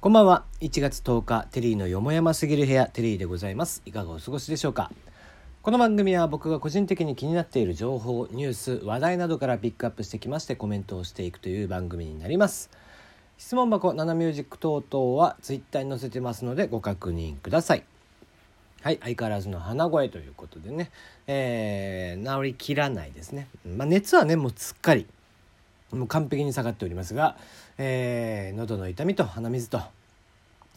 こんばんは。1月10日テリーのよもやますぎる部屋テリーでございます。いかがお過ごしでしょうか？この番組は僕が個人的に気になっている情報ニュース話題などからピックアップしてきましてコメントをしていくという番組になります。質問箱ナナミュージック等々はツイッターに載せてますのでご確認ください。はい相変わらずの鼻声ということでね、えー、治りきらないですね、まあ、熱はねもうすっかり。もう完璧に下がっておりますが、えー、喉の痛みと鼻水と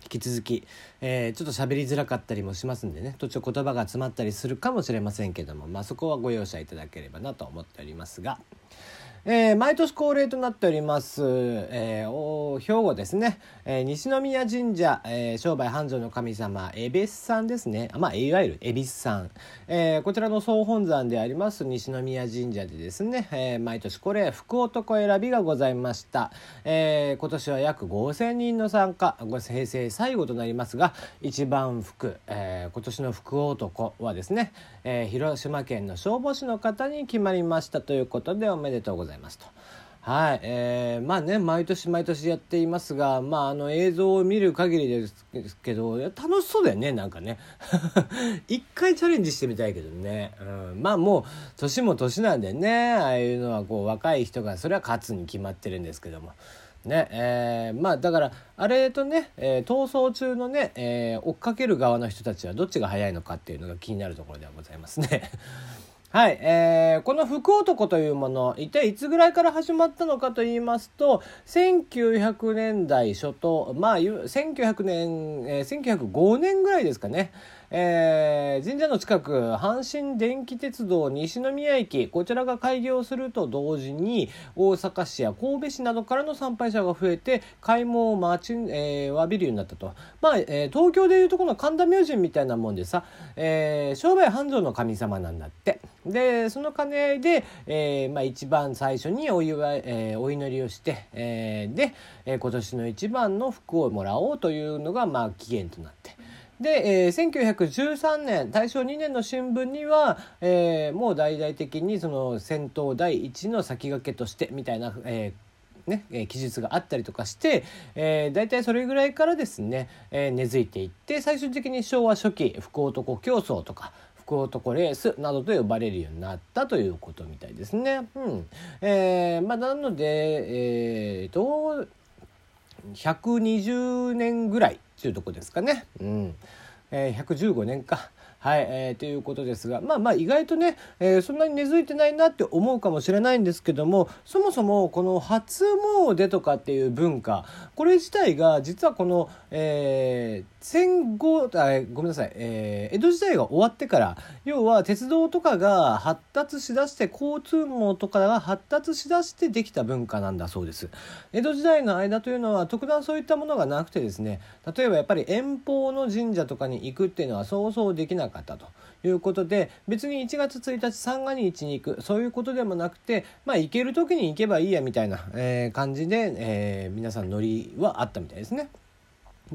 引き続き、えー、ちょっと喋りづらかったりもしますんでね途中言葉が詰まったりするかもしれませんけども、まあ、そこはご容赦いただければなと思っておりますが。えー、毎年恒例となっております、えー、お兵庫ですね、えー、西宮神社、えー、商売繁盛の神様恵比寿さんですね。まあいわゆる恵比寿さん、えー、こちらの総本山であります西宮神社でですね、えー、毎年これ福男選びがございました、えー、今年は約5000人の参加平成最後となりますが一番福、えー、今年の福男はですね、えー、広島県の消防士の方に決まりましたということでおめでとうございます。ざいますと。はい、えー、まあね毎年毎年やっていますがまああの映像を見る限りですけど楽しそうだよねなんかね 一回チャレンジしてみたいけどね、うん、まあもう年も年なんでねああいうのはこう若い人がそれは勝つに決まってるんですけども。ねえー、まあだからあれとね、えー、逃走中のね、えー、追っかける側の人たちはどっちが速いのかっていうのが気になるところではございますね。はい、えー、この福男というもの一体いつぐらいから始まったのかと言いますと1900年代初頭まあ1900年、えー、1905年ぐらいですかね、えー、神社の近く阪神電気鉄道西宮駅こちらが開業すると同時に大阪市や神戸市などからの参拝者が増えて開門を待ち、えー、わびるようになったと、まあえー、東京でいうとこの神田明神みたいなもんでさ、えー、商売繁盛の神様なんだってでその兼ね合いで、えーまあ、一番最初にお祝い、えー、お祈りをして、えー、で、えー、今年の一番の福をもらおうというのが、まあ、起源となって。で、えー、1913年大正2年の新聞には、えー、もう大々的にその戦闘第一の先駆けとしてみたいな、えーね、え記述があったりとかして、えー、大体それぐらいからですね、えー、根付いていって最終的に昭和初期福男競争とか福男レースなどと呼ばれるようになったということみたいですね。うんえーまあ、なので、えーと120年ぐらいっていうとこですかね。うんえー、115年か。はい、えー、ということですがまあまあ意外とね、えー、そんなに根付いてないなって思うかもしれないんですけどもそもそもこの初詣とかっていう文化これ自体が実はこの、えー、戦後あごめんなさい、えー、江戸時代が終わってから要は鉄道とかが発達しだして交通網とかが発達しだしてできた文化なんだそうです。江戸時代の間というのは特段そういったものがなくてですね例えばやっぱり遠方の神社とかに行くっていうのはそうそうできなくかったということで別に1月1日三が日に行くそういうことでもなくてまあ行ける時に行けばいいやみたいな、えー、感じで、えー、皆さんノリはあったみたいですね。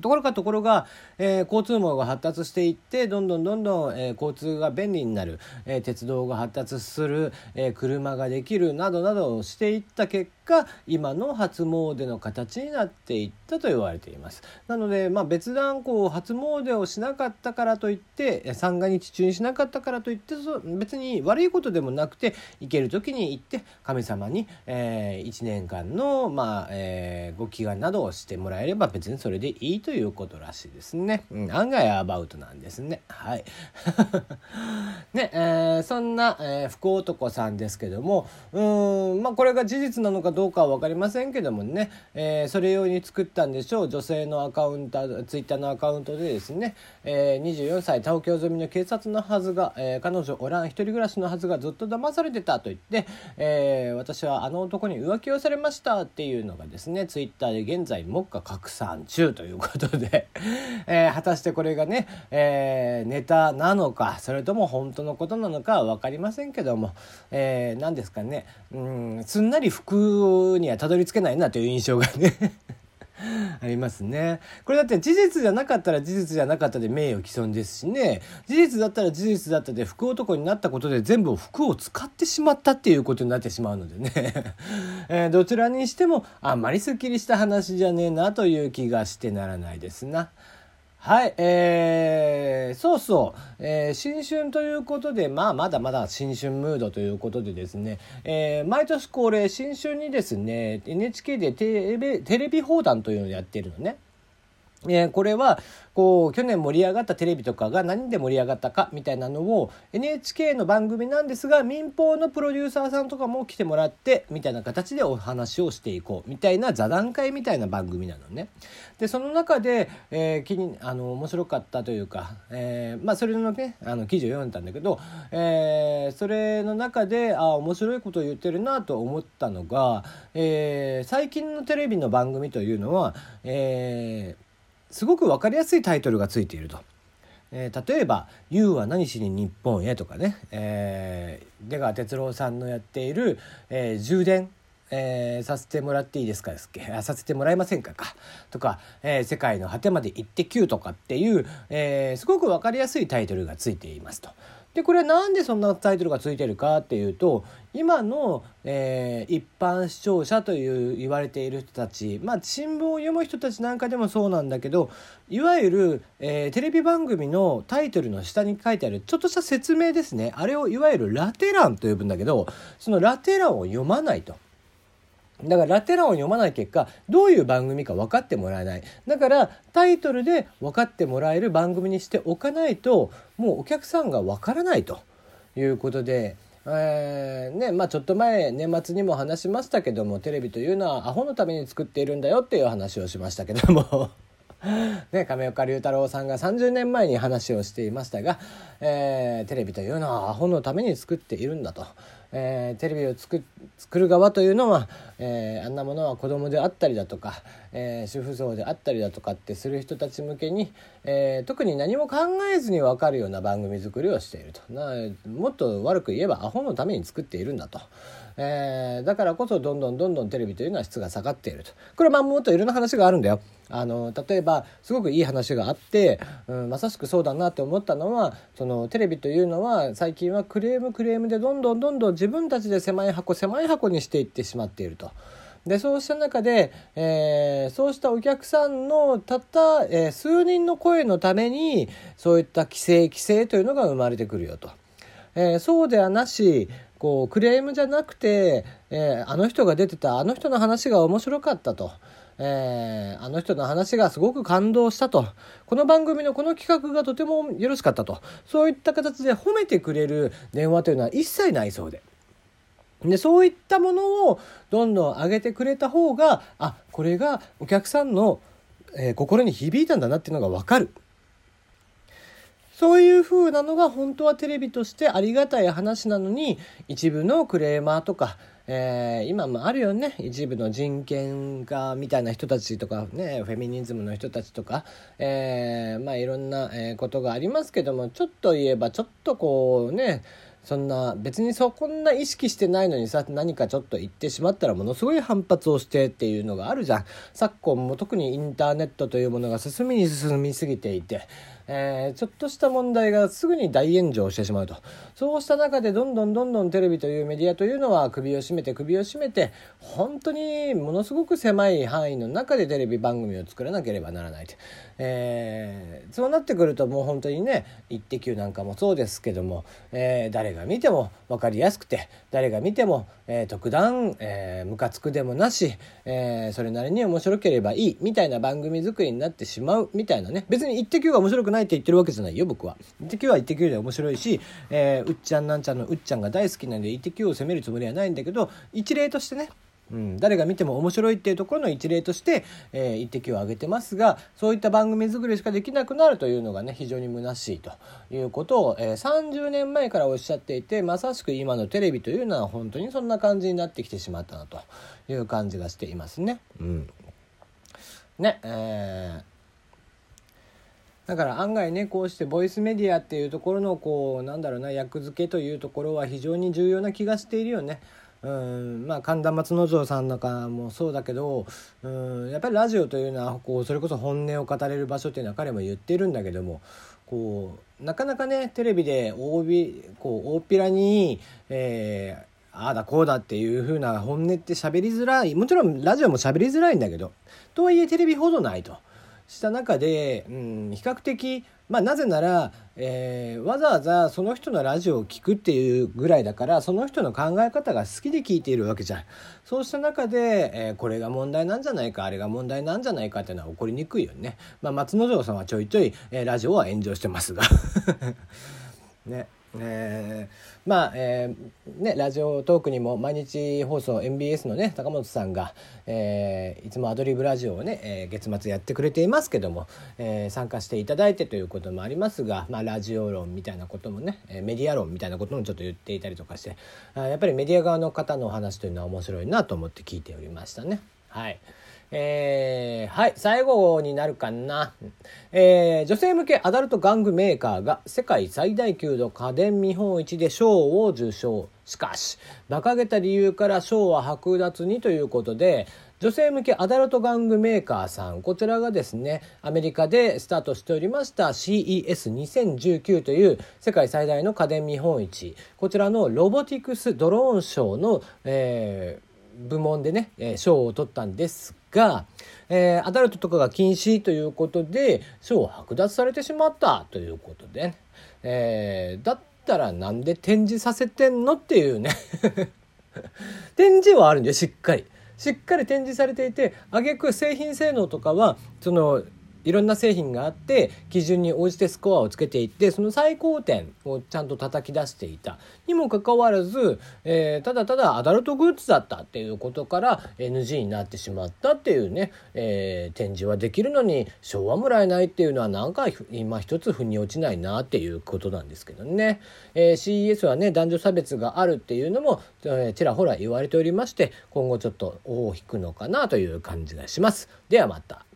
ところがところが、えー、交通網が発達していってどんどんどんどん、えー、交通が便利になる、えー、鉄道が発達する、え車ができるなどなどをしていった結果今の初詣の形になっていったと言われています。なので、まあ、別段こう初詣をしなかったからといって三が日中にしなかったからといって別に悪いことでもなくて行ける時に行って神様に、え1年間の、まあえご祈願などをしてもらえれば別にそれでいいとということらしいですね。うん、案外アバウトなんですね。はい。ね、えー、そんな、えー、福男さんですけども、うん、まあこれが事実なのかどうかは分かりませんけどもね、えー、それ用に作ったんでしょう。女性のアカウント、ツイッターのアカウントでですね、えー、24歳東京済みの警察のはずが、えー、彼女おらん一人暮らしのはずがずっと騙されてたと言って、えー、私はあの男に浮気をされましたっていうのがですね、ツイッターで現在目下拡散中ということで、えー、果たしてこれがね、えー、ネタなのかそれとも本当のことなのかは分かりませんけども、えー、何ですかね。うんすんなり服にはたどり着けないなという印象がね ありますね。これだって事実じゃなかったら事実じゃなかったで名誉毀損ですしね。事実だったら事実だったで福男になったことで全部服を使ってしまったっていうことになってしまうのでね。え、どちらにしてもあんまりすっきりした話じゃねえなという気がしてならないですな。はい、えー、そうそう、えー、新春ということで、まあ、まだまだ新春ムードということでですね、えー、毎年恒例、新春にですね、NHK でテレビテレビ放談というのをやってるのね。えー、これはこう去年盛り上がったテレビとかが何で盛り上がったかみたいなのを NHK の番組なんですが民放のプロデューサーさんとかも来てもらってみたいな形でお話をしていこうみたいな座談会みたいな番組なのね。でその中で、えー、気にあの面白かったというか、えー、まあ、それのねあの記事を読んだんだけど、えそれの中であ面白いことを言ってるなと思ったのが、え最近のテレビの番組というのは、えーすごく分かりやすいタイトルがついていると。えー、例えば「YOU は何しに日本へ」とかね、えー、出川哲朗さんのやっている、えー、充電えー、させてもらっていいですかですっけ？させてもらえませんかかとか、えー、世界の果てまで行ってきゅうとかっていう、えー、すごく分かりやすいタイトルがついていますと。でこれなんでそんなタイトルがついてるかっていうと今の、えー、一般視聴者という言われている人たちまあ新聞を読む人たちなんかでもそうなんだけどいわゆる、えー、テレビ番組のタイトルの下に書いてあるちょっとした説明ですねあれをいわゆるラテ欄と呼ぶんだけどそのラテ欄を読まないと。だからラテ欄を読まない結果どういう番組か分かってもらえないだからタイトルで分かってもらえる番組にしておかないともうお客さんが分からないということで。えーねまあ、ちょっと前年末にも話しましたけどもテレビというのはアホのために作っているんだよっていう話をしましたけども ね、亀岡龍太郎さんが30年前に話をしていましたが、えー、テレビというのはアホのために作っているんだと。えー、テレビを作作る側というのは、えー、あんなものは子供であったりだとか、えー、主婦層であったりだとかってする人たち向けに、え特に何も考えずに分かるような番組作りをしているとなもっと悪く言えばアホのために作っているんだと。えー、だからこそどんどんどんどんテレビというのは質が下がっているとこれはもっといろんな話があるんだよあの例えばすごくいい話があって、うん、まさしくそうだなって思ったのはそのテレビというのは最近はクレームクレームでどんどんどんどん自分たちで狭い箱狭い箱にしていってしまっていると。でそうした中で、えー、そうしたお客さんのたった、えー、数人の声のためにそういった規制規制というのが生まれてくるよと。えー、そうではなしこうクレームじゃなくて、え、あの人が出てたあの人の話が面白かったと。えー、あの人の話がすごく感動したと。この番組のこの企画がとてもよろしかったと。そういった形で褒めてくれる電話というのは一切ないそうで。で、そういったものをどんどん上げてくれた方が、あ、これがお客さんの、えー、心に響いたんだなっていうのがわかる。そういう風なのが本当はテレビとしてありがたい話なのに一部のクレーマーとか、えー、今もあるよね一部の人権家みたいな人たちとかねフェミニズムの人たちとか、えー、まあいろんなことがありますけどもちょっと言えばちょっとこうねそんな別にそこんな意識してないのにさ何かちょっと言ってしまったらものすごい反発をしてっていうのがあるじゃん。昨今も特にインターネットというものが進みに進みすぎていてえー、ちょっとした問題がすぐに大炎上してしまうとそうした中でどんどんどんどんテレビというメディアというのは首を絞めて首を絞めて本当にものすごく狭い範囲の中でテレビ番組を作らなければならないと、えー、そうなってくるともう本当にね「イッテ Q!」なんかもそうですけども、えー、誰が見ても分かりやすくて誰が見ても、えー、特段、えー、ムカつくでもなし、えー、それなりに面白ければいいみたいな番組作りになってしまうみたいなね別に「イッテ Q!」が面白くないないって言ってるわけじゃないよ僕は。イッテ Q はイッテ Q で面白いし、えー、うっちゃんなんちゃんのうっちゃんが大好きなんでイッテ Q を責めるつもりはないんだけど一例としてねうん、誰が見ても面白いっていうところの一例として、えー、一滴を挙げてますがそういった番組作りしかできなくなるというのがね非常に虚しいということを、えー、30年前からおっしゃっていてまさしく今のテレビというのは本当にそんな感じになってきてしまったなという感じがしていますね。うん、ねえーだから案外ねこうしてボイスメディアっていうところのこうなんだろうな役付けというところは非常に重要な気がしているよね。うんまあ神田松之丞さんなんかもそうだけどうんやっぱりラジオというのはこうそれこそ本音を語れる場所っていうのは彼も言ってるんだけどもこうなかなかねテレビで大びこう大っぴらに、えー、ああだこうだっていう風な本音って喋りづらいもちろんラジオも喋りづらいんだけどとはいえテレビほどないと。した中で、うん、比較的、まあ、なぜなら、えー、わざわざその人のラジオを聴くっていうぐらいだからその人の考え方が好きで聞いているわけじゃん。そうした中で、えー、これが問題なんじゃないかあれが問題なんじゃないかっていうのは起こりにくいよね。まあ、松之丞さんはちょいちょい、えー、ラジオは炎上してますが ね。えー、まあ、えー、ね、ラジオトークにも毎日放送 MBS のね高本さんが、えー、いつもアドリブラジオをね、え月末やってくれていますけども、え参加していただいてということもありますが、まあ、ラジオ論みたいなこともねえメディア論みたいなこともちょっと言っていたりとかしてあやっぱりメディア側の方のお話というのは面白いなと思って聞いておりましたね。はいえー、はい、最後になるかな。えー、女性向けアダルト玩具メーカーが世界最大級の家電見本市で賞を受賞。しかし、馬鹿げた理由から賞は剥奪にということで、女性向けアダルト玩具メーカーさん、こちらがですね、アメリカでスタートしておりました CES2019 という世界最大の家電見本市、こちらのロボティクスドローンショーの、えー、部門でねえ、賞を取ったんですが、えー、アダルトとかが禁止ということで賞を剥奪されてしまったということで、ねえー、だったらなんで展示させてんのっていうね 展示はあるんだよしっかり。しっかり展示されていて挙句製品性能とかはそのいろんな製品があって基準に応じてスコアをつけていってその最高点をちゃんと叩き出していたにもかかわらず、えー、ただただアダルトグッズだったっていうことから NG になってしまったっていうね、えー、展示はできるのに賞はもらえないっていうのはなんか今一つ腑に落ちないなっていうことなんですけどね、えー、CES はね男女差別があるっていうのも、えー、ちらほら言われておりまして今後ちょっと尾を引くのかなという感じがします。ではまた。